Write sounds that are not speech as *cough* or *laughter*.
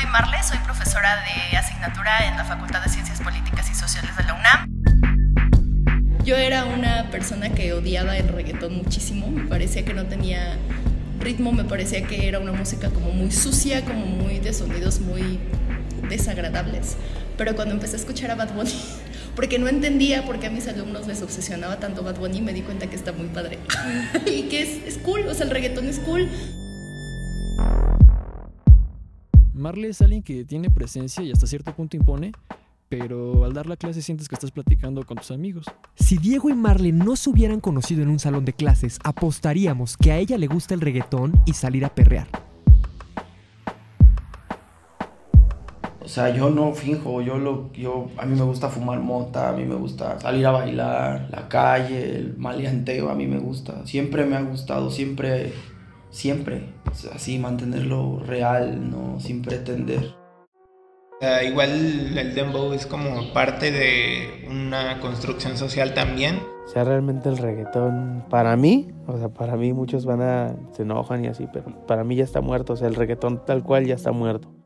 soy Marle, soy profesora de asignatura en la Facultad de Ciencias Políticas y Sociales de la UNAM. Yo era una persona que odiaba el reggaetón muchísimo, me parecía que no tenía ritmo, me parecía que era una música como muy sucia, como muy de sonidos muy desagradables. Pero cuando empecé a escuchar a Bad Bunny, *laughs* porque no entendía por qué a mis alumnos les obsesionaba tanto Bad Bunny, me di cuenta que está muy padre. *laughs* y que es, es cool, o sea, el reggaetón es cool. Marley es alguien que tiene presencia y hasta cierto punto impone, pero al dar la clase sientes que estás platicando con tus amigos. Si Diego y Marley no se hubieran conocido en un salón de clases, apostaríamos que a ella le gusta el reggaetón y salir a perrear. O sea, yo no finjo, yo lo, yo, a mí me gusta fumar mota, a mí me gusta salir a bailar, la calle, el maleanteo, a mí me gusta. Siempre me ha gustado, siempre, siempre. así, mantenerlo real, ¿no? Sin pretender. igual el dembow es como parte de una construcción social también. O sea, realmente el reggaetón, para mí, o sea, para mí muchos van a, se enojan y así, pero para mí ya está muerto, o sea, el reggaetón tal cual ya está muerto.